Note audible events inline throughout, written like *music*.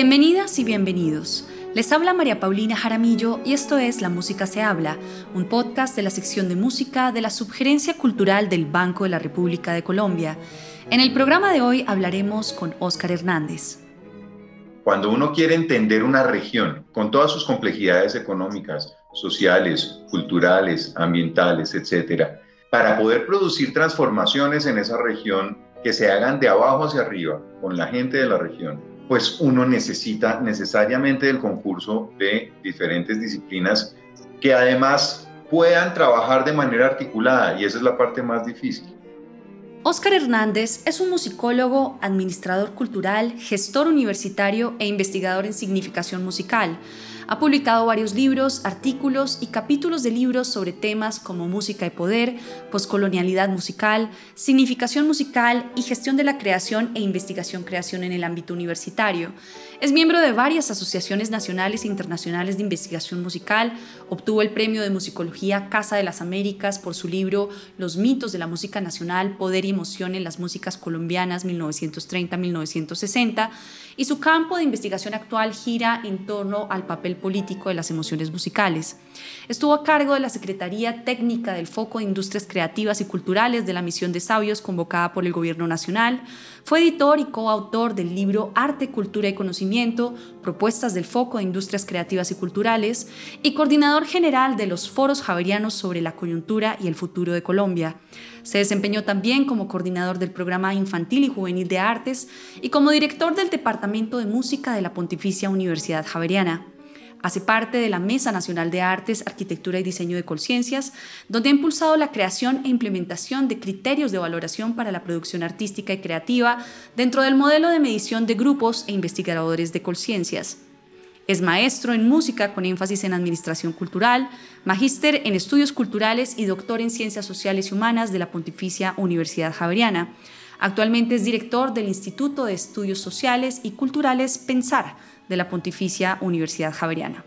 Bienvenidas y bienvenidos. Les habla María Paulina Jaramillo y esto es La Música se habla, un podcast de la sección de música de la Subgerencia Cultural del Banco de la República de Colombia. En el programa de hoy hablaremos con Óscar Hernández. Cuando uno quiere entender una región con todas sus complejidades económicas, sociales, culturales, ambientales, etcétera, para poder producir transformaciones en esa región que se hagan de abajo hacia arriba con la gente de la región, pues uno necesita necesariamente el concurso de diferentes disciplinas que además puedan trabajar de manera articulada y esa es la parte más difícil. Óscar Hernández es un musicólogo, administrador cultural, gestor universitario e investigador en significación musical. Ha publicado varios libros, artículos y capítulos de libros sobre temas como música y poder, poscolonialidad musical, significación musical y gestión de la creación e investigación-creación en el ámbito universitario. Es miembro de varias asociaciones nacionales e internacionales de investigación musical, obtuvo el premio de musicología Casa de las Américas por su libro Los mitos de la música nacional, poder y emoción en las músicas colombianas 1930-1960 y su campo de investigación actual gira en torno al papel político de las emociones musicales. Estuvo a cargo de la Secretaría Técnica del Foco de Industrias Creativas y Culturales de la Misión de Sabios convocada por el Gobierno Nacional. Fue editor y coautor del libro Arte, Cultura y Conocimiento, Propuestas del Foco de Industrias Creativas y Culturales y coordinador general de los foros javerianos sobre la coyuntura y el futuro de Colombia. Se desempeñó también como coordinador del programa infantil y juvenil de artes y como director del Departamento de Música de la Pontificia Universidad Javeriana. Hace parte de la Mesa Nacional de Artes, Arquitectura y Diseño de Conciencias, donde ha impulsado la creación e implementación de criterios de valoración para la producción artística y creativa dentro del modelo de medición de grupos e investigadores de conciencias. Es maestro en música con énfasis en administración cultural, magíster en estudios culturales y doctor en ciencias sociales y humanas de la Pontificia Universidad Javeriana. Actualmente es director del Instituto de Estudios Sociales y Culturales Pensar de la Pontificia Universidad Javeriana.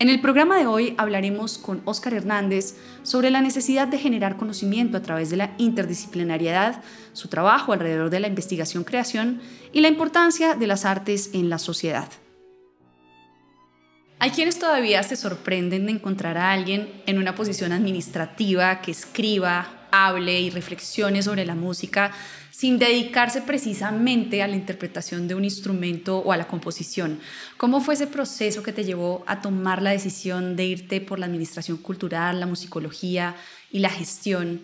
En el programa de hoy hablaremos con Óscar Hernández sobre la necesidad de generar conocimiento a través de la interdisciplinariedad, su trabajo alrededor de la investigación-creación y la importancia de las artes en la sociedad. Hay quienes todavía se sorprenden de encontrar a alguien en una posición administrativa que escriba, hable y reflexione sobre la música sin dedicarse precisamente a la interpretación de un instrumento o a la composición. ¿Cómo fue ese proceso que te llevó a tomar la decisión de irte por la administración cultural, la musicología y la gestión?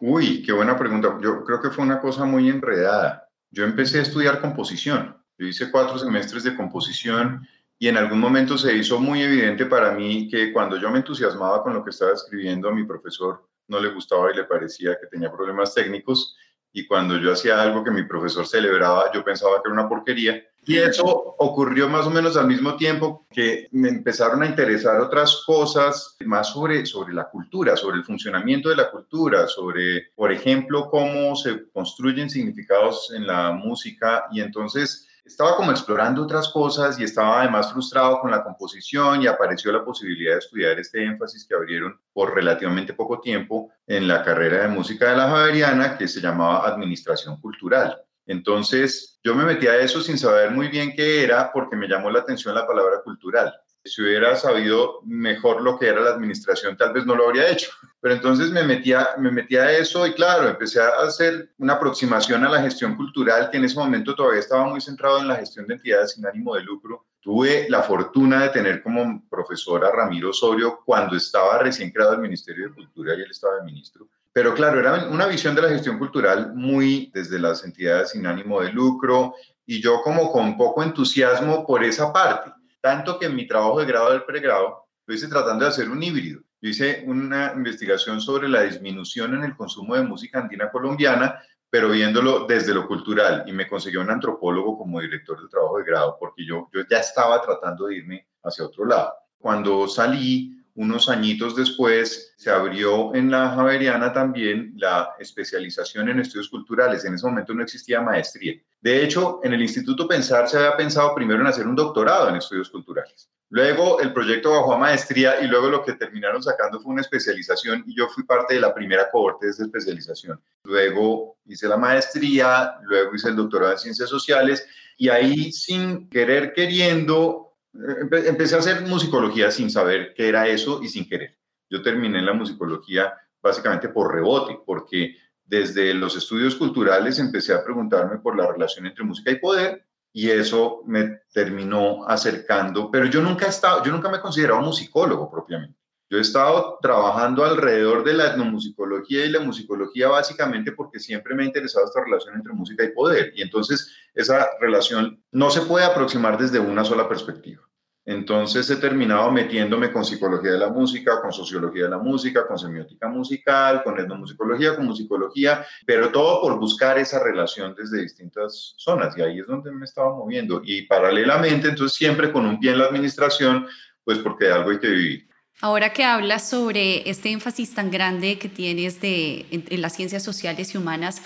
Uy, qué buena pregunta. Yo creo que fue una cosa muy enredada. Yo empecé a estudiar composición. Yo hice cuatro semestres de composición y en algún momento se hizo muy evidente para mí que cuando yo me entusiasmaba con lo que estaba escribiendo, mi profesor no le gustaba y le parecía que tenía problemas técnicos. Y cuando yo hacía algo que mi profesor celebraba, yo pensaba que era una porquería. Y eso ocurrió más o menos al mismo tiempo que me empezaron a interesar otras cosas más sobre, sobre la cultura, sobre el funcionamiento de la cultura, sobre, por ejemplo, cómo se construyen significados en la música. Y entonces estaba como explorando otras cosas y estaba además frustrado con la composición y apareció la posibilidad de estudiar este énfasis que abrieron por relativamente poco tiempo en la carrera de música de la Javeriana que se llamaba Administración Cultural. Entonces yo me metí a eso sin saber muy bien qué era porque me llamó la atención la palabra cultural si hubiera sabido mejor lo que era la administración, tal vez no lo habría hecho. Pero entonces me metía, me metía a eso y claro, empecé a hacer una aproximación a la gestión cultural que en ese momento todavía estaba muy centrado en la gestión de entidades sin ánimo de lucro. Tuve la fortuna de tener como profesora Ramiro Osorio cuando estaba recién creado el Ministerio de Cultura y él estaba de ministro. Pero claro, era una visión de la gestión cultural muy desde las entidades sin ánimo de lucro y yo como con poco entusiasmo por esa parte tanto que en mi trabajo de grado del pregrado lo hice tratando de hacer un híbrido. Yo hice una investigación sobre la disminución en el consumo de música andina colombiana, pero viéndolo desde lo cultural y me consiguió un antropólogo como director del trabajo de grado porque yo, yo ya estaba tratando de irme hacia otro lado. Cuando salí, unos añitos después, se abrió en la Javeriana también la especialización en estudios culturales. En ese momento no existía maestría. De hecho, en el Instituto Pensar se había pensado primero en hacer un doctorado en estudios culturales. Luego el proyecto bajó a maestría y luego lo que terminaron sacando fue una especialización y yo fui parte de la primera cohorte de esa especialización. Luego hice la maestría, luego hice el doctorado en ciencias sociales Y ahí, sin querer, queriendo, empecé a hacer musicología sin saber qué era eso y sin querer. Yo terminé la musicología básicamente por rebote, porque desde los estudios culturales empecé a preguntarme por la relación entre música y poder y eso me terminó acercando, pero yo nunca he estado, yo nunca me he considerado musicólogo propiamente. Yo he estado trabajando alrededor de la etnomusicología y la musicología básicamente porque siempre me ha interesado esta relación entre música y poder. Y entonces esa relación no se puede aproximar desde una sola perspectiva. Entonces he terminado metiéndome con psicología de la música, con sociología de la música, con semiótica musical, con etnomusicología, con musicología, pero todo por buscar esa relación desde distintas zonas. Y ahí es donde me estaba moviendo. Y paralelamente, entonces siempre con un pie en la administración, pues porque de algo hay que vivir. Ahora que hablas sobre este énfasis tan grande que tienes de, en, las ciencias sociales y humanas,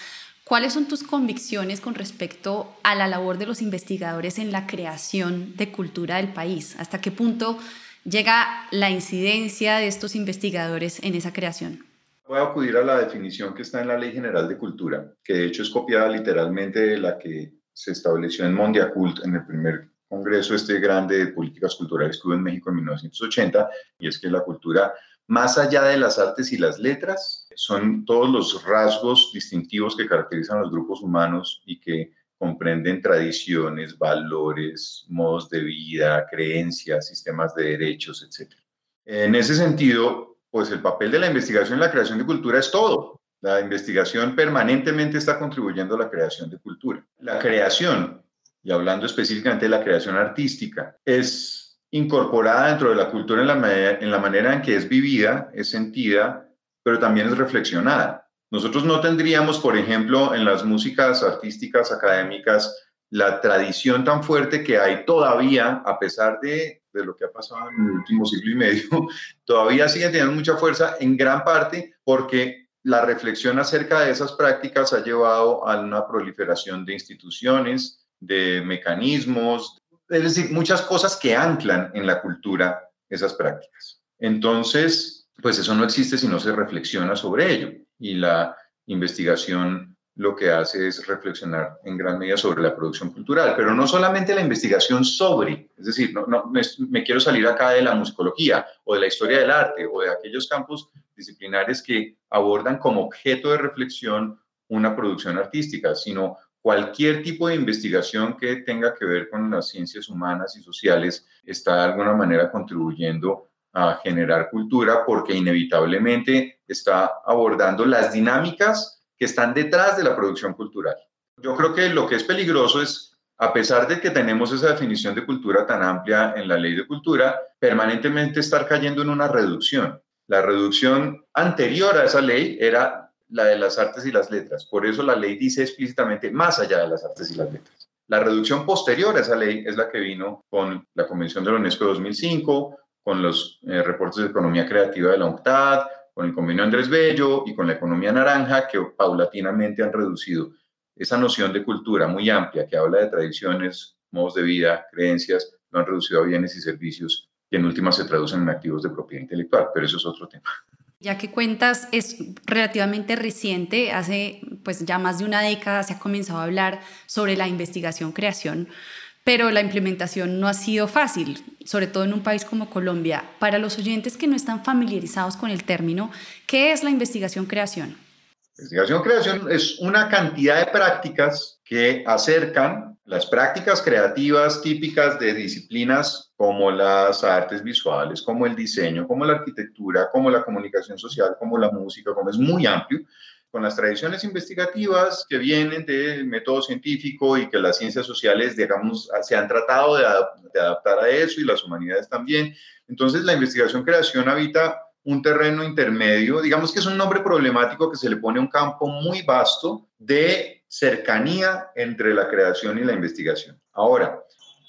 ¿cuáles son tus convicciones con respecto a la labor de los investigadores en la creación de cultura del país? ¿Hasta qué punto llega la incidencia de estos investigadores en esa creación? Voy a acudir a la definición que está en la Ley General de Cultura, que de hecho es copiada literalmente de la que se estableció en Mondiacult en el primer congreso este grande de políticas culturales que hubo en México en 1980, y es que la cultura, más allá de las artes y las letras, son todos los rasgos distintivos que caracterizan a los grupos humanos y que comprenden tradiciones, valores, modos de vida, creencias, sistemas de derechos, etc. En ese sentido, pues el papel de la investigación en la creación de cultura es todo. La investigación permanentemente está contribuyendo a la creación de cultura. La creación y hablando específicamente de la creación artística, es incorporada dentro de la cultura en la, manera en que es vivida, es sentida, pero también es reflexionada. Nosotros no tendríamos, por ejemplo, en las músicas artísticas académicas, la tradición tan fuerte que hay todavía, a pesar de, de, lo que ha pasado en el último siglo y medio, *laughs* todavía sigue teniendo mucha fuerza en gran parte porque la reflexión acerca de esas prácticas ha llevado a una proliferación de instituciones, de mecanismos, es decir, muchas cosas que anclan en la cultura esas prácticas. Entonces, pues eso no existe si no se reflexiona sobre ello. Y la investigación lo que hace es reflexionar en gran medida sobre la producción cultural, pero no solamente la investigación sobre, es decir, no, no me, quiero salir acá de la musicología o de la historia del arte o de aquellos campos disciplinares que abordan como objeto de reflexión una producción artística, sino cualquier tipo de investigación que tenga que ver con las ciencias humanas y sociales está de alguna manera contribuyendo a generar cultura porque inevitablemente está abordando las dinámicas que están detrás de la producción cultural. Yo creo que lo que es peligroso es, a pesar de que tenemos esa definición de cultura tan amplia en la ley de cultura, permanentemente estar cayendo en una reducción. La reducción anterior a esa ley era la de las artes y las letras. Por eso la ley dice explícitamente más allá de las artes y las letras. La reducción posterior a esa ley es la que vino con la Convención de la UNESCO de 2005, con los eh, reportes de economía creativa de la UNCTAD, con el convenio Andrés Bello y con la economía naranja, que paulatinamente han reducido esa noción de cultura muy amplia que habla de tradiciones, modos de vida, creencias, lo han reducido a bienes y servicios que en última se traducen en activos de propiedad intelectual, pero eso es otro tema. Ya que cuentas es relativamente reciente, hace pues ya más de una década se ha comenzado a hablar sobre la investigación-creación, pero la implementación no ha sido fácil, sobre todo en un país como Colombia. Para los oyentes que no están familiarizados con el término, ¿qué es la investigación-creación? Investigación-creación es una cantidad de prácticas que acercan las prácticas creativas típicas de disciplinas como las artes visuales, como el diseño, como la arquitectura, como la comunicación social, como la música, como es muy amplio, con las tradiciones investigativas que vienen del método científico y que las ciencias sociales, digamos, se han tratado de, de adaptar a eso y las humanidades también. Entonces, la investigación-creación habita un terreno intermedio, digamos que es un nombre problemático que se le pone a un campo muy vasto de cercanía entre la creación y la investigación. Ahora,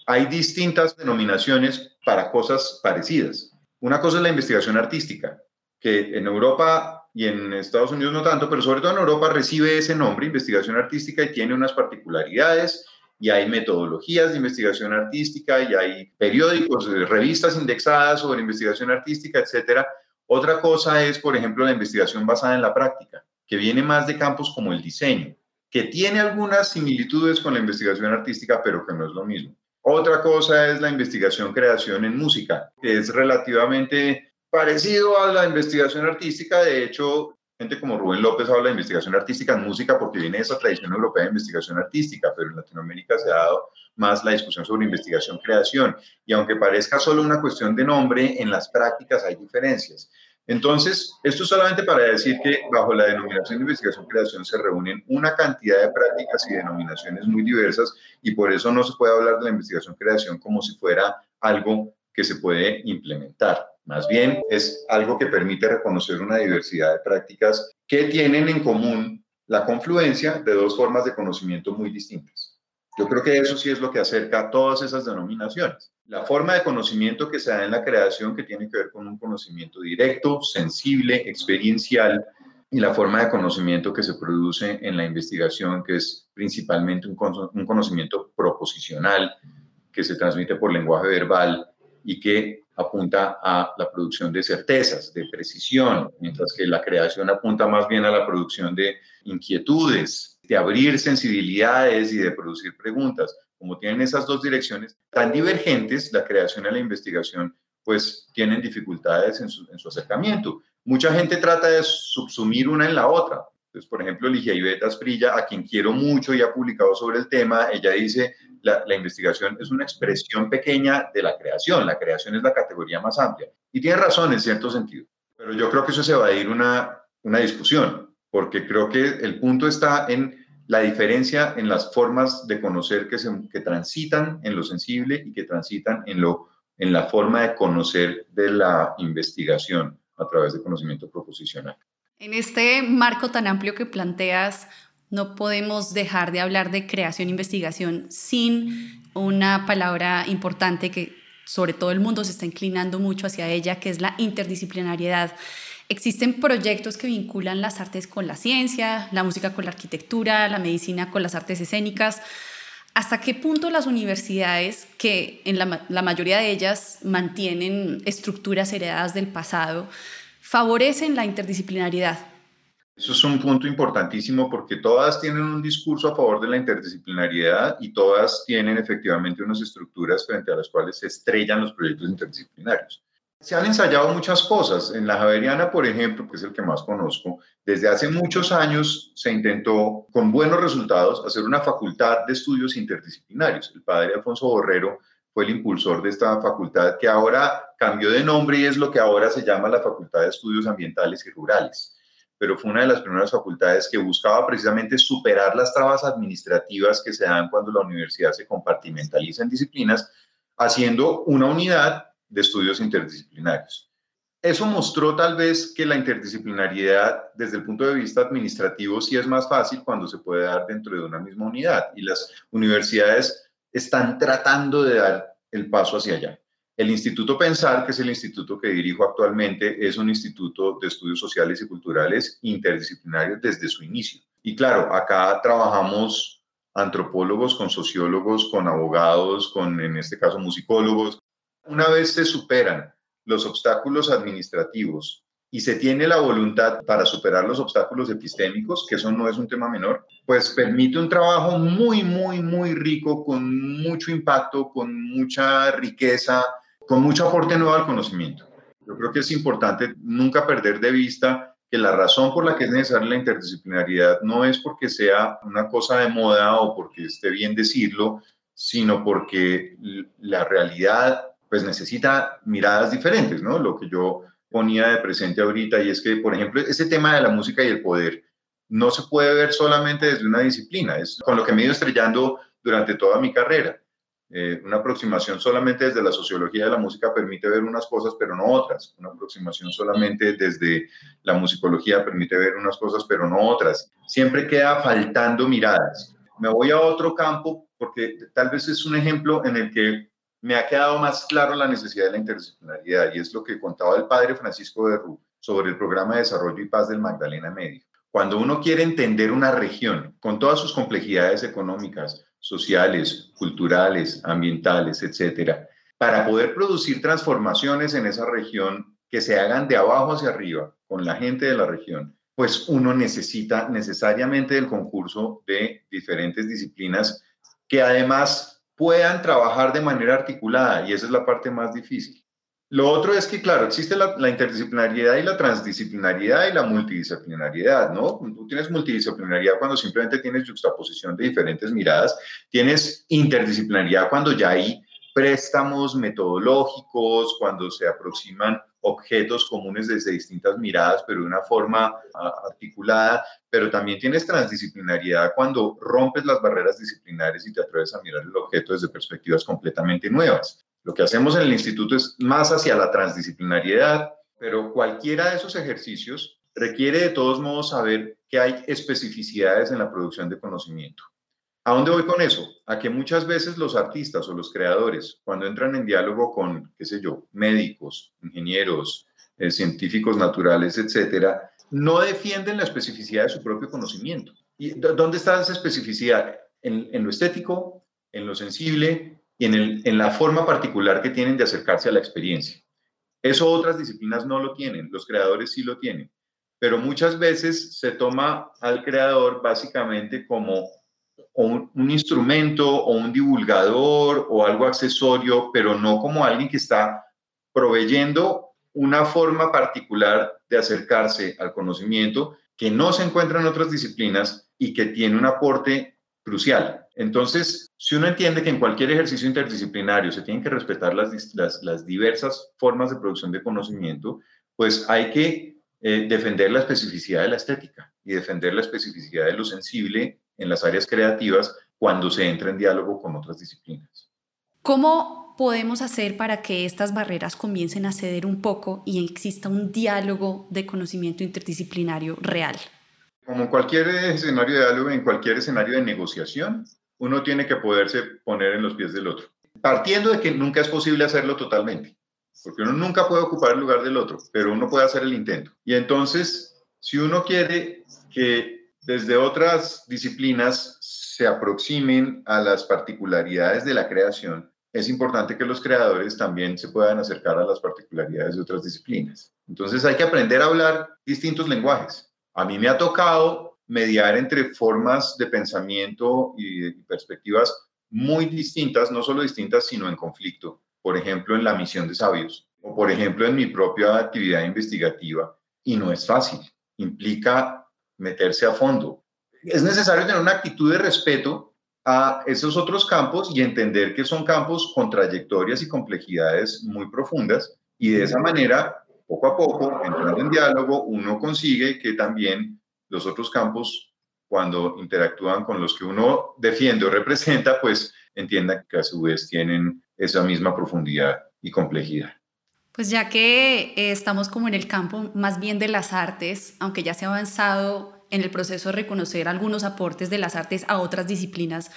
hay distintas denominaciones para cosas parecidas. Una cosa es la investigación artística, que en Europa y en Estados Unidos no tanto, pero sobre todo en Europa recibe ese nombre, investigación artística, y tiene unas particularidades, y hay metodologías de investigación artística, y hay periódicos, revistas indexadas sobre investigación artística, etcétera, otra cosa es, por ejemplo, la investigación basada en la práctica, que viene más de campos como el diseño, que tiene algunas similitudes con la investigación artística, pero que no es lo mismo. Otra cosa es la investigación-creación en música, que es relativamente parecido a la investigación artística. De hecho, gente como Rubén López habla de investigación artística en música porque viene de esa tradición europea de investigación artística, pero en Latinoamérica se ha dado más la discusión sobre investigación-creación. Y aunque parezca solo una cuestión de nombre, en las prácticas hay diferencias. Entonces, esto es solamente para decir que bajo la denominación de investigación-creación se reúnen una cantidad de prácticas y denominaciones muy diversas y por eso no se puede hablar de la investigación-creación como si fuera algo que se puede implementar. Más bien es algo que permite reconocer una diversidad de prácticas que tienen en común la confluencia de dos formas de conocimiento muy distintas. Yo creo que eso sí es lo que acerca a todas esas denominaciones. La forma de conocimiento que se da en la creación que tiene que ver con un conocimiento directo, sensible, experiencial, y la forma de conocimiento que se produce en la investigación, que es principalmente un, un conocimiento proposicional, que se transmite por lenguaje verbal y que apunta a la producción de certezas, de precisión, mientras que la creación apunta más bien a la producción de inquietudes, de abrir sensibilidades y de producir preguntas como tienen esas dos direcciones tan divergentes, la creación y la investigación, pues tienen dificultades en su, acercamiento. Mucha gente trata de subsumir una en la otra. Entonces, por ejemplo, Ligia Iveta Asprilla, a quien quiero mucho y ha publicado sobre el tema, ella dice, la, la, investigación es una expresión pequeña de la creación, la creación es la categoría más amplia. Y tiene razón en cierto sentido, pero yo creo que eso se va a ir una, una discusión, porque creo que el punto está en la diferencia en las formas de conocer que, se, que transitan en lo sensible y que transitan en, lo, en la forma de conocer de la investigación a través de conocimiento proposicional. En este marco tan amplio que planteas, no podemos dejar de hablar de creación e investigación sin una palabra importante que sobre todo el mundo se está inclinando mucho hacia ella, que es la interdisciplinariedad. Existen proyectos que vinculan las artes con la ciencia, la música con la arquitectura, la medicina con las artes escénicas. ¿Hasta qué punto las universidades, que en la, mayoría de ellas mantienen estructuras heredadas del pasado, favorecen la interdisciplinariedad? Eso es un punto importantísimo porque todas tienen un discurso a favor de la interdisciplinariedad y todas tienen efectivamente unas estructuras frente a las cuales se estrellan los proyectos interdisciplinarios. Se han ensayado muchas cosas. En la Javeriana, por ejemplo, que es el que más conozco, desde hace muchos años se intentó, con buenos resultados, hacer una facultad de estudios interdisciplinarios. El padre Alfonso Borrero fue el impulsor de esta facultad que ahora cambió de nombre y es lo que ahora se llama la Facultad de Estudios Ambientales y Rurales. Pero fue una de las primeras facultades que buscaba precisamente superar las trabas administrativas que se dan cuando la universidad se compartimentaliza en disciplinas, haciendo una unidad de estudios interdisciplinarios. Eso mostró tal vez que la interdisciplinariedad desde el punto de vista administrativo sí es más fácil cuando se puede dar dentro de una misma unidad y las universidades están tratando de dar el paso hacia allá. El Instituto Pensar, que es el instituto que dirijo actualmente, es un instituto de estudios sociales y culturales interdisciplinarios desde su inicio. Y claro, acá trabajamos antropólogos con sociólogos, con abogados, con en este caso musicólogos, una vez se superan los obstáculos administrativos y se tiene la voluntad para superar los obstáculos epistémicos, que eso no es un tema menor, pues permite un trabajo muy, muy, muy rico, con mucho impacto, con mucha riqueza, con mucho aporte nuevo al conocimiento. Yo creo que es importante nunca perder de vista que la razón por la que es necesaria la interdisciplinariedad no es porque sea una cosa de moda o porque esté bien decirlo, sino porque la realidad pues necesita miradas diferentes, ¿no? Lo que yo ponía de presente ahorita y es que, por ejemplo, ese tema de la música y el poder no se puede ver solamente desde una disciplina, es con lo que me he ido estrellando durante toda mi carrera. Eh, una aproximación solamente desde la sociología de la música permite ver unas cosas, pero no otras. Una aproximación solamente desde la musicología permite ver unas cosas, pero no otras. Siempre queda faltando miradas. Me voy a otro campo porque tal vez es un ejemplo en el que me ha quedado más claro la necesidad de la interdisciplinaridad y es lo que contaba el padre Francisco de Rú sobre el programa de desarrollo y paz del Magdalena Medio. Cuando uno quiere entender una región con todas sus complejidades económicas, sociales, culturales, ambientales, etcétera, para poder producir transformaciones en esa región que se hagan de abajo hacia arriba con la gente de la región, pues uno necesita necesariamente el concurso de diferentes disciplinas que además puedan trabajar de manera articulada y esa es la parte más difícil. Lo otro es que, claro, existe la, interdisciplinariedad y la transdisciplinariedad y la multidisciplinariedad, ¿no? Tú tienes multidisciplinariedad cuando simplemente tienes juxtaposición de diferentes miradas, tienes interdisciplinariedad cuando ya hay préstamos metodológicos, cuando se aproximan objetos comunes desde distintas miradas, pero de una forma ah, articulada, pero también tienes transdisciplinariedad cuando rompes las barreras disciplinares y te atreves a mirar el objeto desde perspectivas completamente nuevas. Lo que hacemos en el instituto es más hacia la transdisciplinariedad, pero cualquiera de esos ejercicios requiere de todos modos saber que hay especificidades en la producción de conocimiento. ¿A dónde voy con eso? A que muchas veces los artistas o los creadores, cuando entran en diálogo con, qué sé yo, médicos, ingenieros, eh, científicos naturales, etcétera, no defienden la especificidad de su propio conocimiento. ¿Y dónde está esa especificidad? En, lo estético, en lo sensible y en, en la forma particular que tienen de acercarse a la experiencia. Eso otras disciplinas no lo tienen, los creadores sí lo tienen. Pero muchas veces se toma al creador básicamente como un, un, instrumento o un divulgador o algo accesorio, pero no como alguien que está proveyendo una forma particular de acercarse al conocimiento que no se encuentra en otras disciplinas y que tiene un aporte crucial. Entonces, si uno entiende que en cualquier ejercicio interdisciplinario se tienen que respetar las, las, diversas formas de producción de conocimiento, pues hay que eh, defender la especificidad de la estética y defender la especificidad de lo sensible en las áreas creativas cuando se entra en diálogo con otras disciplinas. ¿Cómo podemos hacer para que estas barreras comiencen a ceder un poco y exista un diálogo de conocimiento interdisciplinario real? Como en cualquier escenario de diálogo, en cualquier escenario de negociación, uno tiene que poderse poner en los pies del otro, partiendo de que nunca es posible hacerlo totalmente, porque uno nunca puede ocupar el lugar del otro, pero uno puede hacer el intento. Y entonces, si uno quiere que desde otras disciplinas se aproximen a las particularidades de la creación, es importante que los creadores también se puedan acercar a las particularidades de otras disciplinas. Entonces hay que aprender a hablar distintos lenguajes. A mí me ha tocado mediar entre formas de pensamiento y perspectivas muy distintas, no solo distintas, sino en conflicto. Por ejemplo, en la misión de sabios o por ejemplo en mi propia actividad investigativa. Y no es fácil. Implica meterse a fondo. Es necesario tener una actitud de respeto a esos otros campos y entender que son campos con trayectorias y complejidades muy profundas y de esa manera, poco a poco, entrando en diálogo, uno consigue que también los otros campos, cuando interactúan con los que uno defiende o representa, pues entiendan que a su vez tienen esa misma profundidad y complejidad. Pues ya que eh, estamos como en el campo más bien de las artes, aunque ya se ha avanzado en el proceso de reconocer algunos aportes de las artes a otras disciplinas,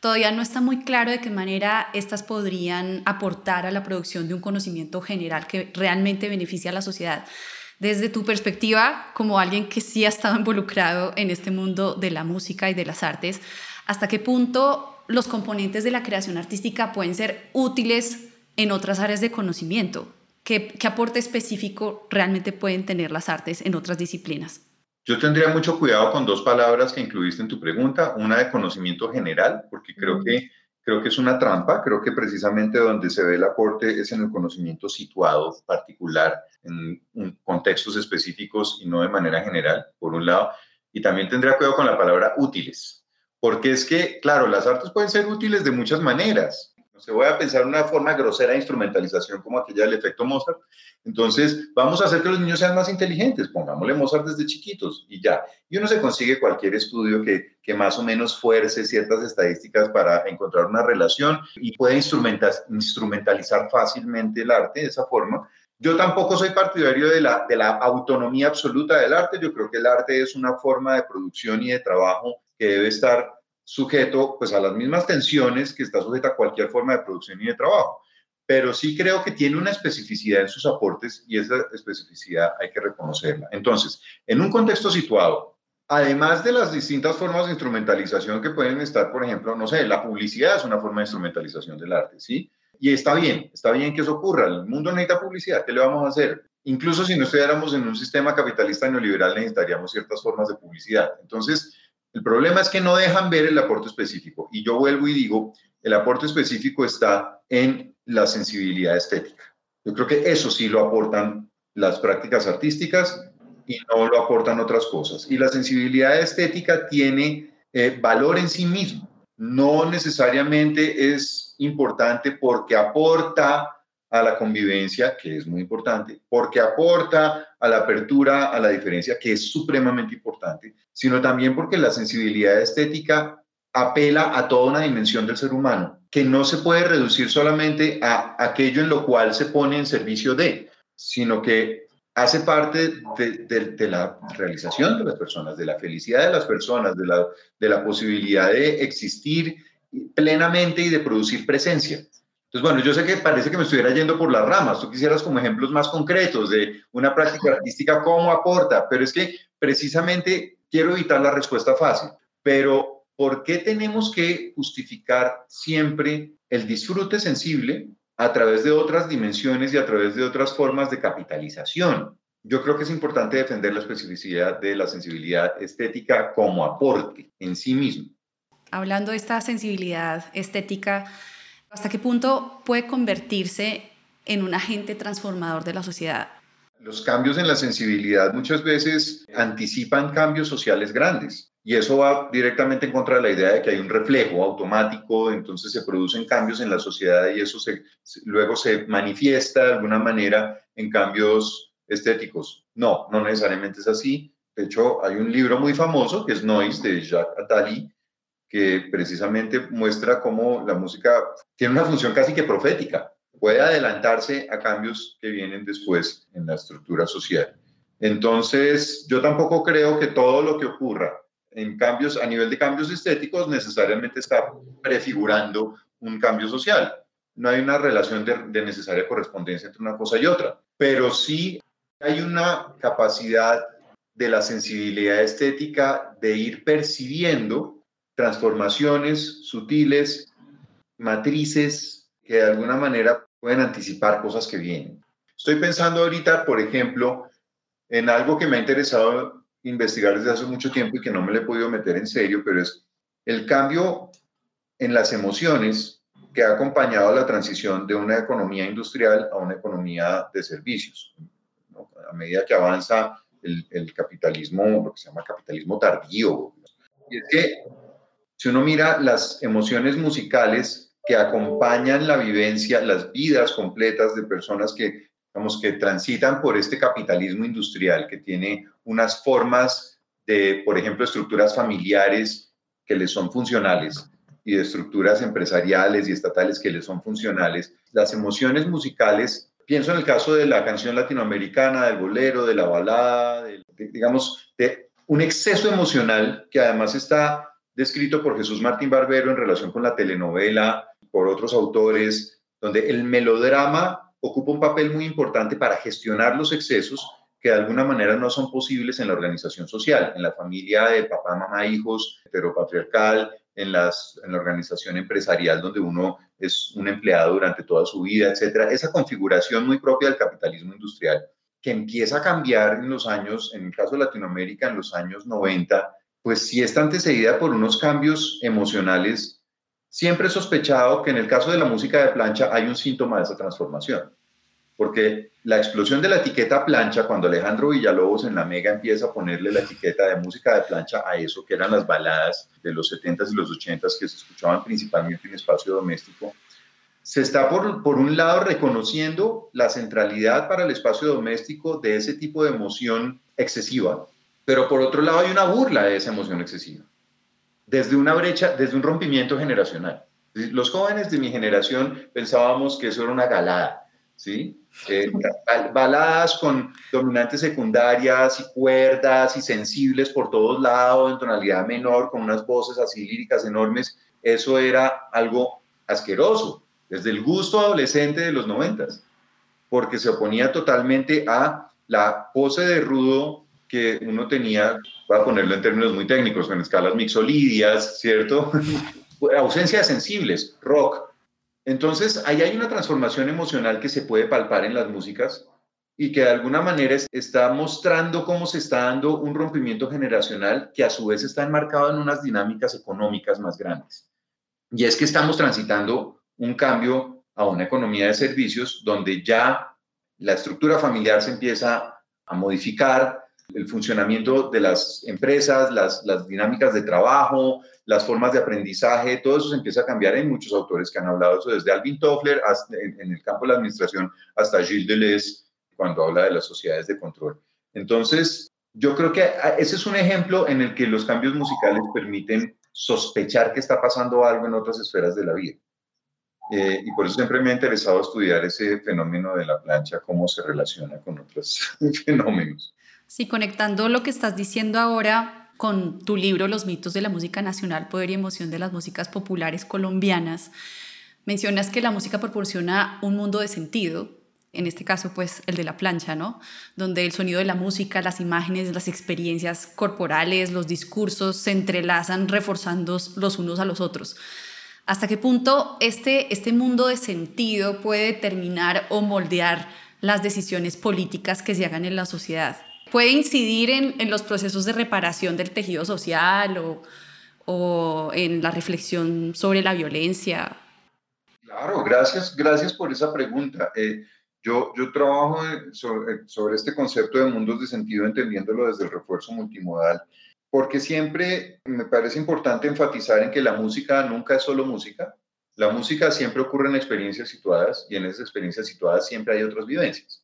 todavía no está muy claro de qué manera estas podrían aportar a la producción de un conocimiento general que realmente beneficie a la sociedad. Desde tu perspectiva, como alguien que sí ha estado involucrado en este mundo de la música y de las artes, ¿hasta qué punto los componentes de la creación artística pueden ser útiles en otras áreas de conocimiento? ¿Qué, aporte específico realmente pueden tener las artes en otras disciplinas? Yo tendría mucho cuidado con dos palabras que incluiste en tu pregunta, una de conocimiento general, porque creo que, creo que es una trampa, creo que precisamente donde se ve el aporte es en el conocimiento situado, particular, en contextos específicos y no de manera general, por un lado, y también tendría cuidado con la palabra útiles, porque es que, claro, las artes pueden ser útiles de muchas maneras, se voy a pensar una forma grosera de instrumentalización como aquella del efecto Mozart. Entonces, vamos a hacer que los niños sean más inteligentes, pongámosle Mozart desde chiquitos y ya. Y uno se consigue cualquier estudio que, que más o menos fuerce ciertas estadísticas para encontrar una relación y puede instrumentalizar fácilmente el arte de esa forma. Yo tampoco soy partidario de la, de la autonomía absoluta del arte. Yo creo que el arte es una forma de producción y de trabajo que debe estar sujeto pues a las mismas tensiones que está sujeta a cualquier forma de producción y de trabajo. Pero sí creo que tiene una especificidad en sus aportes y esa especificidad hay que reconocerla. Entonces, en un contexto situado, además de las distintas formas de instrumentalización que pueden estar, por ejemplo, no sé, la publicidad es una forma de instrumentalización del arte, ¿sí? Y está bien, está bien que eso ocurra. El mundo necesita publicidad, ¿qué le vamos a hacer? incluso si no estuviéramos en un sistema capitalista neoliberal, necesitaríamos ciertas formas de publicidad. Entonces, el problema es que no dejan ver el aporte específico. Y yo vuelvo y digo, el aporte específico está en la sensibilidad estética. Yo creo que eso sí lo aportan las prácticas artísticas y no lo aportan otras cosas. Y la sensibilidad estética tiene eh, valor en sí mismo. No necesariamente es importante porque aporta a la convivencia, que es muy importante, porque aporta a la apertura, a la diferencia, que es supremamente importante, sino también porque la sensibilidad estética apela a toda una dimensión del ser humano, que no se puede reducir solamente a aquello en lo cual se pone en servicio de, sino que hace parte de, la realización de las personas, de la felicidad de las personas, de la, de la posibilidad de existir plenamente y de producir presencia. Entonces, bueno, yo sé que parece que me estuviera yendo por las ramas. Tú quisieras como ejemplos más concretos de una práctica artística, cómo aporta, pero es que precisamente quiero evitar la respuesta fácil. Pero, ¿por qué tenemos que justificar siempre el disfrute sensible a través de otras dimensiones y a través de otras formas de capitalización? Yo creo que es importante defender la especificidad de la sensibilidad estética como aporte en sí mismo. Hablando de esta sensibilidad estética, ¿Hasta qué punto puede convertirse en un agente transformador de la sociedad? Los cambios en la sensibilidad muchas veces anticipan cambios sociales grandes y eso va directamente en contra de la idea de que hay un reflejo automático, entonces se producen cambios en la sociedad y eso luego se manifiesta de alguna manera en cambios estéticos. No, no necesariamente es así. De hecho, hay un libro muy famoso que es Noise de Jacques Attali, que precisamente muestra cómo la música tiene una función casi que profética, puede adelantarse a cambios que vienen después en la estructura social. Entonces, yo tampoco creo que todo lo que ocurra en cambios a nivel de cambios estéticos necesariamente está prefigurando un cambio social. No hay una relación de, de necesaria correspondencia entre una cosa y otra, pero sí hay una capacidad de la sensibilidad estética de ir percibiendo transformaciones sutiles, matrices que de alguna manera pueden anticipar cosas que vienen. Estoy pensando ahorita, por ejemplo, en algo que me ha interesado investigar desde hace mucho tiempo y que no me le he podido meter en serio, pero es el cambio en las emociones que ha acompañado la transición de una economía industrial a una economía de servicios. A medida que avanza el, el, capitalismo, lo que se llama capitalismo tardío. Y es que si uno mira las emociones musicales que acompañan la vivencia, las vidas completas de personas que, digamos, que transitan por este capitalismo industrial, que tiene unas formas de, por ejemplo, estructuras familiares que les son funcionales y de estructuras empresariales y estatales que les son funcionales, las emociones musicales, pienso en el caso de la canción latinoamericana, del bolero, de la balada, digamos, de un exceso emocional que además está descrito por Jesús Martín Barbero en relación con la telenovela, por otros autores, donde el melodrama ocupa un papel muy importante para gestionar los excesos que de alguna manera no son posibles en la organización social, en la familia de papá, mamá, hijos, heteropatriarcal, en, en la organización empresarial donde uno es un empleado durante toda su vida, etcétera. Esa configuración muy propia del capitalismo industrial que empieza a cambiar en los años, en el caso de Latinoamérica, en los años 90, pues sí está antecedida por unos cambios emocionales. Siempre he sospechado que en el caso de la música de plancha hay un síntoma de esa transformación, porque la explosión de la etiqueta plancha, cuando Alejandro Villalobos en la Mega empieza a ponerle la etiqueta de música de plancha a eso, que eran las baladas de los 70s y los 80s que se escuchaban principalmente en espacio doméstico, se está por, por un lado reconociendo la centralidad para el espacio doméstico de ese tipo de emoción excesiva, pero por otro lado hay una burla de esa emoción excesiva, desde una brecha, desde un rompimiento generacional. Los jóvenes de mi generación pensábamos que eso era una galada, ¿sí? Eh, baladas con dominantes secundarias y cuerdas y sensibles por todos lados, en tonalidad menor, con unas voces así líricas enormes, eso era algo asqueroso, desde el gusto adolescente de los noventas, porque se oponía totalmente a la pose de rudo que uno tenía, voy a ponerlo en términos muy técnicos, con escalas mixolidias, ¿cierto? *laughs* Ausencia de sensibles, rock. Entonces, ahí hay una transformación emocional que se puede palpar en las músicas y que de alguna manera está mostrando cómo se está dando un rompimiento generacional que a su vez está enmarcado en unas dinámicas económicas más grandes. Y es que estamos transitando un cambio a una economía de servicios donde ya la estructura familiar se empieza a modificar, el funcionamiento de las empresas, las, dinámicas de trabajo, las formas de aprendizaje, todo eso empieza a cambiar. Hay muchos autores que han hablado de eso, desde Alvin Toffler en, el campo de la administración hasta Gilles Deleuze cuando habla de las sociedades de control. Entonces, yo creo que ese es un ejemplo en el que los cambios musicales permiten sospechar que está pasando algo en otras esferas de la vida. Eh, y por eso siempre me ha interesado estudiar ese fenómeno de la plancha, cómo se relaciona con otros *laughs* fenómenos. Sí, conectando lo que estás diciendo ahora con tu libro Los mitos de la música nacional, poder y emoción de las músicas populares colombianas, mencionas que la música proporciona un mundo de sentido, en este caso pues el de la plancha, ¿no? Donde el sonido de la música, las imágenes, las experiencias corporales, los discursos se entrelazan reforzando los unos a los otros. ¿Hasta qué punto este, este mundo de sentido puede determinar o moldear las decisiones políticas que se hagan en la sociedad? Puede incidir en, los procesos de reparación del tejido social o, en la reflexión sobre la violencia? Claro, gracias, gracias por esa pregunta. Eh, yo, yo trabajo sobre, sobre, este concepto de mundos de sentido entendiéndolo desde el refuerzo multimodal, porque siempre me parece importante enfatizar en que la música nunca es solo música. La música siempre ocurre en experiencias situadas y en esas experiencias situadas siempre hay otras vivencias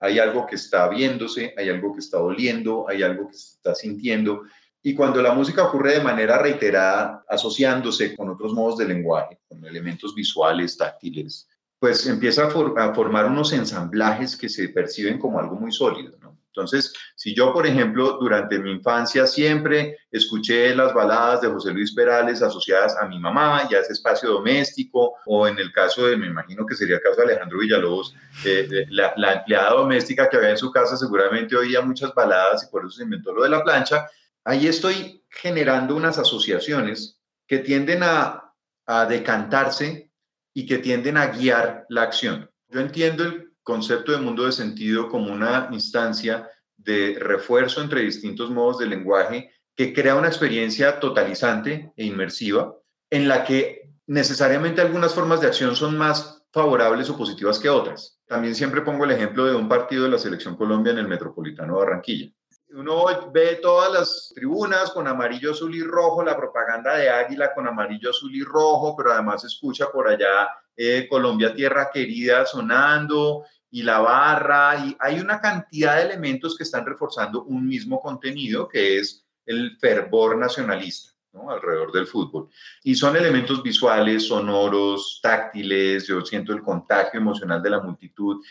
hay algo que está viéndose, hay algo que está oliendo, hay algo que se está sintiendo. Y cuando la música ocurre de manera reiterada, asociándose con otros modos de lenguaje, con elementos visuales, táctiles, pues empieza a, formar unos ensamblajes que se perciben como algo muy sólido. ¿no? Entonces, si yo, por ejemplo, durante mi infancia siempre escuché las baladas de José Luis Perales asociadas a mi mamá y a ese espacio doméstico, o en el caso de, me imagino que sería el caso de Alejandro Villalobos, eh, la, la, empleada doméstica que había en su casa seguramente oía muchas baladas y por eso se inventó lo de la plancha, ahí estoy generando unas asociaciones que tienden a, a decantarse y que tienden a guiar la acción. Yo entiendo el concepto de mundo de sentido como una instancia de refuerzo entre distintos modos de lenguaje que crea una experiencia totalizante e inmersiva en la que necesariamente algunas formas de acción son más favorables o positivas que otras. También siempre pongo el ejemplo de un partido de la Selección Colombia en el Metropolitano de Barranquilla. Uno ve todas las tribunas con amarillo, azul y rojo, la propaganda de Águila con amarillo, azul y rojo, pero además escucha por allá eh, Colombia Tierra Querida sonando y la barra, y hay una cantidad de elementos que están reforzando un mismo contenido que es el fervor nacionalista. alrededor del fútbol. Y son elementos visuales, sonoros, táctiles, yo siento el contagio emocional de la multitud.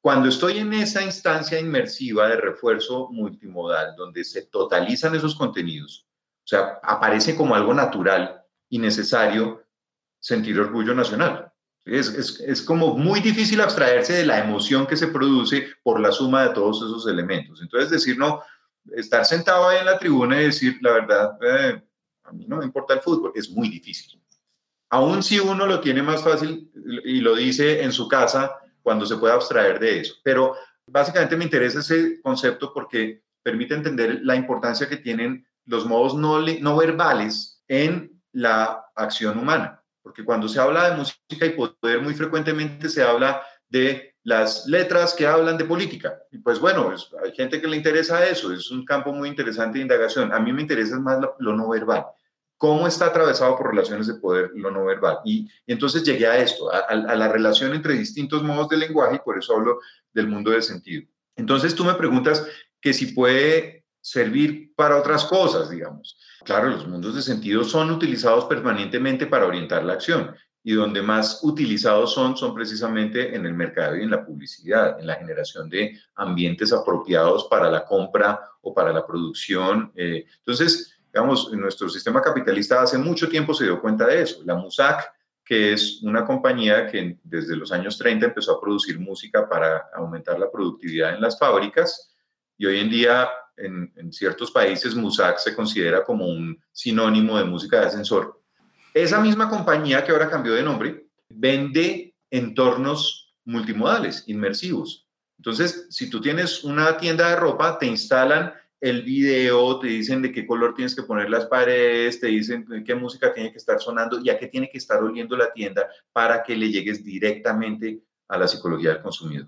Cuando estoy en esa instancia inmersiva de refuerzo multimodal, donde se totalizan esos contenidos, o sea, aparece como algo natural y necesario sentir orgullo nacional. Es, es, como muy difícil abstraerse de la emoción que se produce por la suma de todos esos elementos. Entonces, decir, no, estar sentado ahí en la tribuna y decir, la verdad, eh, a mí no me importa el fútbol, es muy difícil. Aún si uno lo tiene más fácil y lo dice en su casa cuando se puede abstraer de eso. Pero básicamente me interesa ese concepto porque permite entender la importancia que tienen los modos no, no verbales en la acción humana porque cuando se habla de música y poder, muy frecuentemente se habla de las letras que hablan de política. Y pues bueno, hay gente que le interesa eso, es un campo muy interesante de indagación. A mí me interesa más lo, no verbal. ¿Cómo está atravesado por relaciones de poder lo no verbal? Y, entonces llegué a esto, a, a la relación entre distintos modos de lenguaje y por eso hablo del mundo del sentido. Entonces tú me preguntas que si puede servir para otras cosas, digamos. Claro, los mundos de sentido son utilizados permanentemente para orientar la acción y donde más utilizados son son precisamente en el mercado y en la publicidad, en la generación de ambientes apropiados para la compra o para la producción. Eh, entonces, digamos, nuestro sistema capitalista hace mucho tiempo se dio cuenta de eso. La MUSAC, que es una compañía que desde los años 30 empezó a producir música para aumentar la productividad en las fábricas y hoy en día en, ciertos países Musac se considera como un sinónimo de música de ascensor. Esa misma compañía que ahora cambió de nombre vende entornos multimodales, inmersivos. Entonces, si tú tienes una tienda de ropa, te instalan el video, te dicen de qué color tienes que poner las paredes, te dicen qué música tiene que estar sonando y a qué tiene que estar oliendo la tienda para que le llegues directamente a la psicología del consumidor.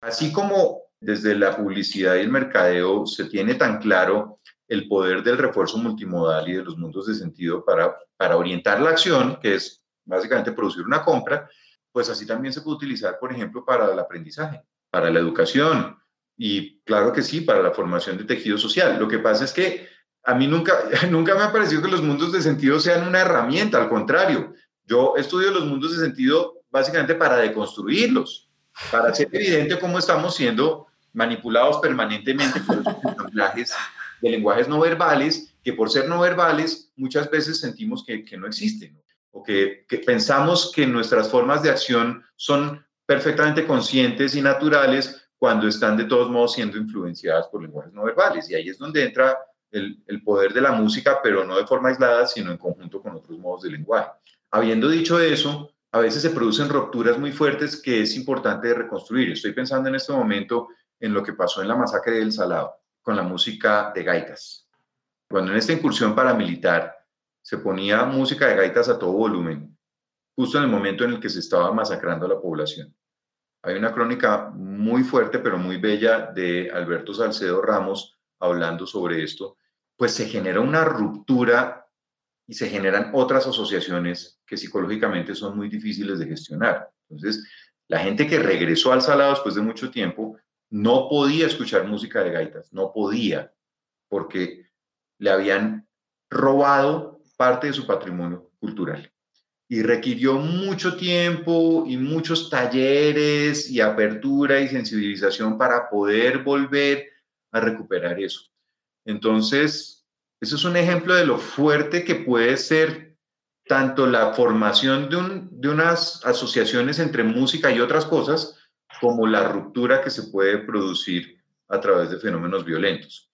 Así como desde la publicidad y el mercadeo se tiene tan claro el poder del refuerzo multimodal y de los mundos de sentido para, para orientar la acción, que es básicamente producir una compra, pues así también se puede utilizar, por ejemplo, para el aprendizaje, para la educación y claro que sí, para la formación de tejido social. Lo que pasa es que a mí nunca, *laughs* nunca me ha parecido que los mundos de sentido sean una herramienta, al contrario, yo estudio los mundos de sentido básicamente para deconstruirlos, para hacer evidente cómo estamos siendo manipulados permanentemente por esos mensajes de lenguajes no verbales, que por ser no verbales muchas veces sentimos que, que no existen, o que, que pensamos que nuestras formas de acción son perfectamente conscientes y naturales cuando están de todos modos siendo influenciadas por lenguajes no verbales. Y ahí es donde entra el, el, poder de la música, pero no de forma aislada, sino en conjunto con otros modos de lenguaje. Habiendo dicho eso, a veces se producen rupturas muy fuertes que es importante reconstruir. Estoy pensando en este momento en lo que pasó en la masacre del Salado con la música de gaitas. Cuando en esta incursión paramilitar se ponía música de gaitas a todo volumen, justo en el momento en el que se estaba masacrando a la población. Hay una crónica muy fuerte, pero muy bella, de Alberto Salcedo Ramos hablando sobre esto, pues se genera una ruptura y se generan otras asociaciones que psicológicamente son muy difíciles de gestionar. Entonces, la gente que regresó al Salado después de mucho tiempo no podía escuchar música de gaitas, no podía, porque le habían robado parte de su patrimonio cultural. Y requirió mucho tiempo y muchos talleres y apertura y sensibilización para poder volver a recuperar eso. Entonces, eso es un ejemplo de lo fuerte que puede ser tanto la formación de, de unas asociaciones entre música y otras cosas, como la ruptura que se puede producir a través de fenómenos violentos.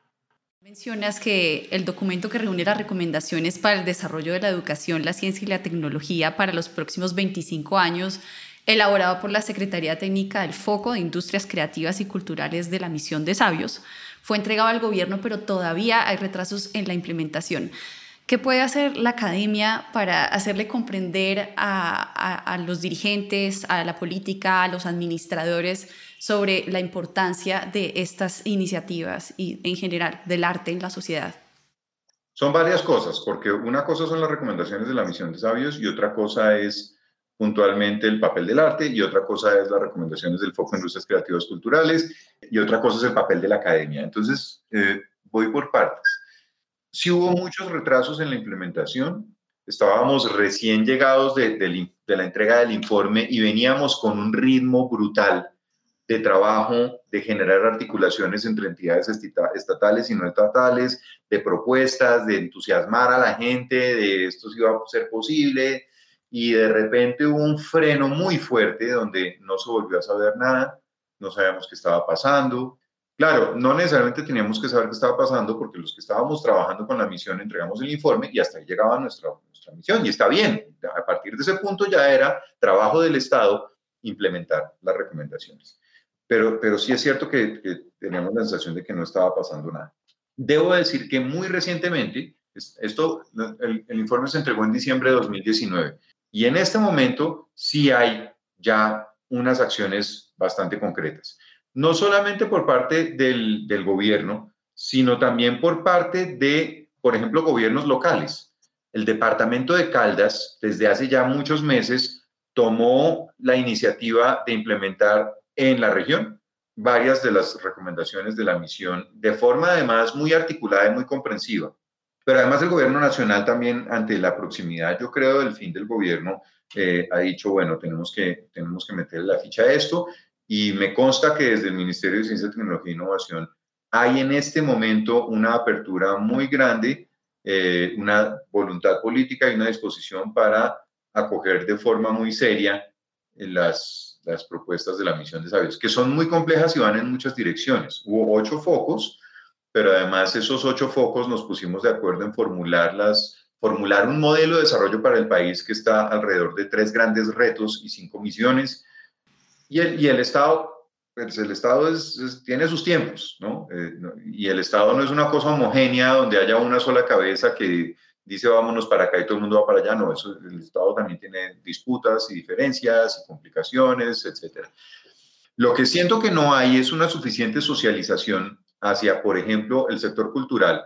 Mencionas que el documento que reúne las recomendaciones para el desarrollo de la educación, la ciencia y la tecnología para los próximos 25 años, elaborado por la Secretaría Técnica del Foco de Industrias Creativas y Culturales de la Misión de Sabios, fue entregado al gobierno, pero todavía hay retrasos en la implementación. ¿Qué puede hacer la academia para hacerle comprender a, los dirigentes, a la política, a los administradores sobre la importancia de estas iniciativas y en general del arte en la sociedad? Son varias cosas, porque una cosa son las recomendaciones de la misión de sabios y otra cosa es puntualmente el papel del arte y otra cosa es las recomendaciones del Foco de Industrias Creativas Culturales y otra cosa es el papel de la academia. Entonces, eh, voy por partes. Sí hubo muchos retrasos en la implementación. Estábamos recién llegados de, de, la entrega del informe y veníamos con un ritmo brutal de trabajo, de generar articulaciones entre entidades estatales y no estatales, de propuestas, de entusiasmar a la gente, de esto sí va a ser posible, y de repente hubo un freno muy fuerte donde no se volvió a saber nada, no sabíamos qué estaba pasando, Claro, no necesariamente teníamos que saber qué estaba pasando porque los que estábamos trabajando con la misión entregamos el informe y hasta ahí llegaba nuestra, nuestra misión. Y está bien, a partir de ese punto ya era trabajo del Estado implementar las recomendaciones. Pero, pero sí es cierto que, teníamos la sensación de que no estaba pasando nada. Debo decir que muy recientemente, esto, el, el informe se entregó en diciembre de 2019 y en este momento sí hay ya unas acciones bastante concretas no solamente por parte del, gobierno, sino también por parte de, por ejemplo, gobiernos locales. El departamento de Caldas, desde hace ya muchos meses, tomó la iniciativa de implementar en la región varias de las recomendaciones de la misión, de forma además muy articulada y muy comprensiva. Pero además el gobierno nacional también, ante la proximidad, yo creo, del fin del gobierno, eh, ha dicho, bueno, tenemos que, tenemos que meter la ficha a esto y me consta que desde el Ministerio de Ciencia, Tecnología e Innovación hay en este momento una apertura muy grande, eh, una voluntad política y una disposición para acoger de forma muy seria las, las propuestas de la misión de sabios, que son muy complejas y van en muchas direcciones. Hubo ocho focos, pero además esos ocho focos nos pusimos de acuerdo en formular un modelo de desarrollo para el país que está alrededor de tres grandes retos y cinco misiones y el, Estado pues el Estado tiene sus tiempos, ¿no? Eh, y el Estado no es una cosa homogénea donde haya una sola cabeza que dice vámonos para acá y todo el mundo va para allá, no, eso, el Estado también tiene disputas y diferencias y complicaciones, etc. Lo que siento que no hay es una suficiente socialización hacia, por ejemplo, el sector cultural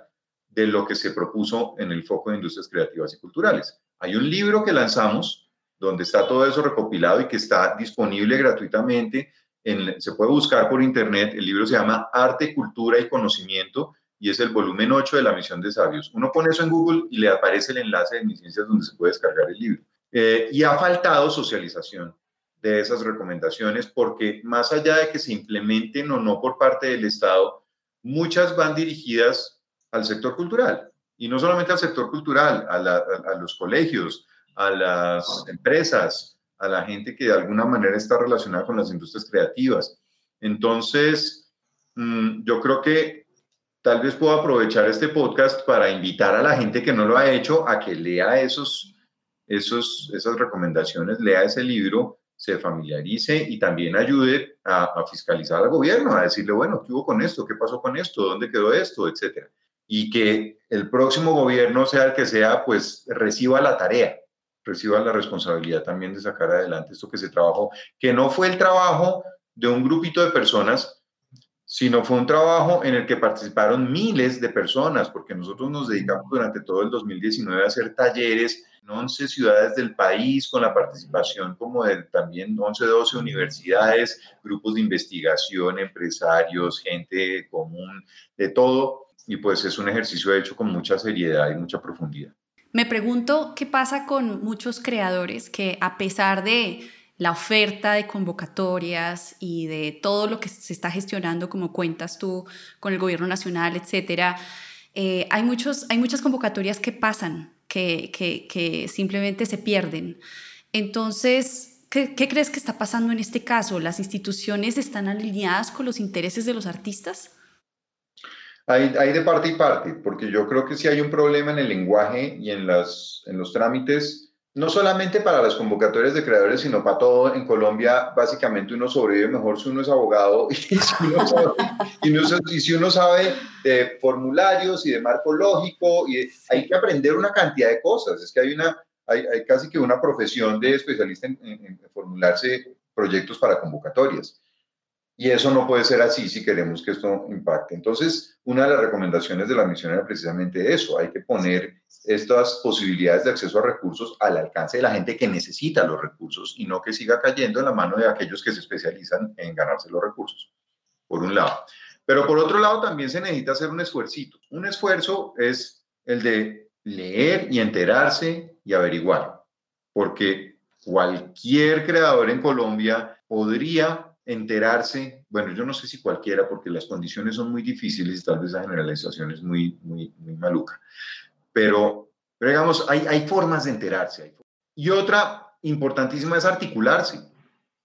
de lo que se propuso en el foco de industrias creativas y culturales. Hay un libro que lanzamos donde está todo eso recopilado y que está disponible gratuitamente. se puede buscar por internet. El libro se llama Arte, Cultura y Conocimiento y es el volumen 8 de la misión de sabios. Uno pone eso en Google y le aparece el enlace de mis ciencias donde se puede descargar el libro. Eh, y ha faltado socialización de esas recomendaciones porque más allá de que se implementen o no por parte del Estado, muchas van dirigidas al sector cultural. Y no solamente al sector cultural, a, los colegios, a las empresas, a la gente que de alguna manera está relacionada con las industrias creativas. Entonces, mm, yo creo que tal vez puedo aprovechar este podcast para invitar a la gente que no lo ha hecho a que lea esos, esos, esas recomendaciones, lea ese libro, se familiarice y también ayude a, a fiscalizar al gobierno, a decirle, bueno, ¿qué hubo con esto? ¿Qué pasó con esto? ¿Dónde quedó esto? Etcétera y que el próximo gobierno, sea el que sea, pues reciba la tarea, reciba la responsabilidad también de sacar adelante esto que se trabajó, que no fue el trabajo de un grupito de personas, sino fue un trabajo en el que participaron miles de personas, porque nosotros nos dedicamos durante todo el 2019 a hacer talleres en 11 ciudades del país, con la participación como de también 11, 12 universidades, grupos de investigación, empresarios, gente común, de todo, y pues es un ejercicio hecho con mucha seriedad y mucha profundidad. Me pregunto qué pasa con muchos creadores que a pesar de la oferta de convocatorias y de todo lo que se está gestionando, como cuentas tú, con el gobierno nacional, etcétera, eh, hay, muchos, hay muchas convocatorias que pasan, que, que, simplemente se pierden. Entonces, ¿qué, ¿qué crees que está pasando en este caso? ¿Las instituciones están alineadas con los intereses de los artistas? Hay, de parte y parte, porque yo creo que si hay un problema en el lenguaje y en, las, en los trámites, no solamente para las convocatorias de creadores, sino para todo. En Colombia, básicamente uno sobrevive mejor si uno es abogado *laughs* y si uno sabe, y si uno sabe de formularios y de marco lógico. Y hay que aprender una cantidad de cosas. Es que hay, una, hay, hay casi que una profesión de especialista en formularse proyectos para convocatorias. Y eso no puede ser así si queremos que esto impacte. Entonces, una de las recomendaciones de la misión era precisamente eso. Hay que poner estas posibilidades de acceso a recursos al alcance de la gente que necesita los recursos y no que siga cayendo en la mano de aquellos que se especializan en ganarse los recursos, por un lado. Pero por otro lado, también se necesita hacer un esfuercito. Un esfuerzo es el de leer y enterarse y averiguar, porque cualquier creador en Colombia podría enterarse, bueno, yo no sé si cualquiera, porque las condiciones son muy difíciles y tal vez la generalización es muy, muy, muy maluca, pero, pero digamos, hay, hay formas de enterarse. Y otra importantísima es articularse.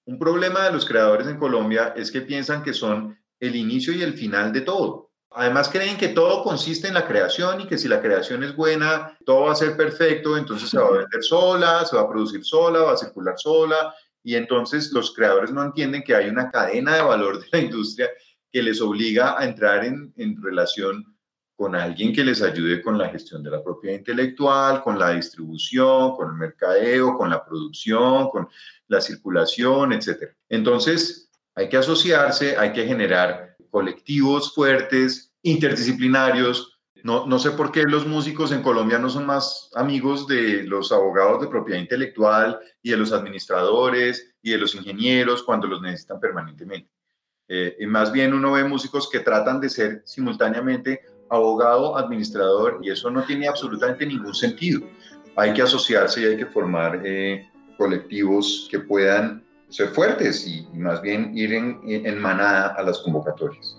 Un problema de los creadores en Colombia es que piensan que son el inicio y el final de todo. Además creen que todo consiste en la creación y que si la creación es buena, todo va a ser perfecto, entonces se va a vender sola, se va a producir sola, va a circular sola y entonces los creadores no entienden que hay una cadena de valor de la industria que les obliga a entrar en, relación con alguien que les ayude con la gestión de la propiedad intelectual, con la distribución, con el mercadeo, con la producción, con la circulación, etc. Entonces, hay que asociarse, hay que generar colectivos fuertes, interdisciplinarios, no, sé por qué los músicos en Colombia no son más amigos de los abogados de propiedad intelectual y de los administradores y de los ingenieros cuando los necesitan permanentemente. Eh, y más bien uno ve músicos que tratan de ser simultáneamente abogado, administrador, y eso no tiene absolutamente ningún sentido. Hay que asociarse y hay que formar eh, colectivos que puedan ser fuertes y, más bien ir en manada a las convocatorias.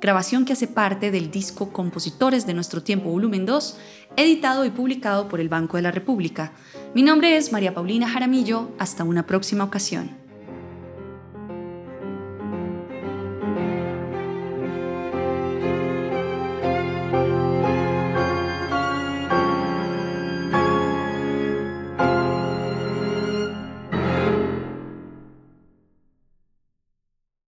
grabación que hace parte del disco Compositores de Nuestro Tiempo Volumen 2, editado y publicado por el Banco de la República. Mi nombre es María Paulina Jaramillo, hasta una próxima ocasión.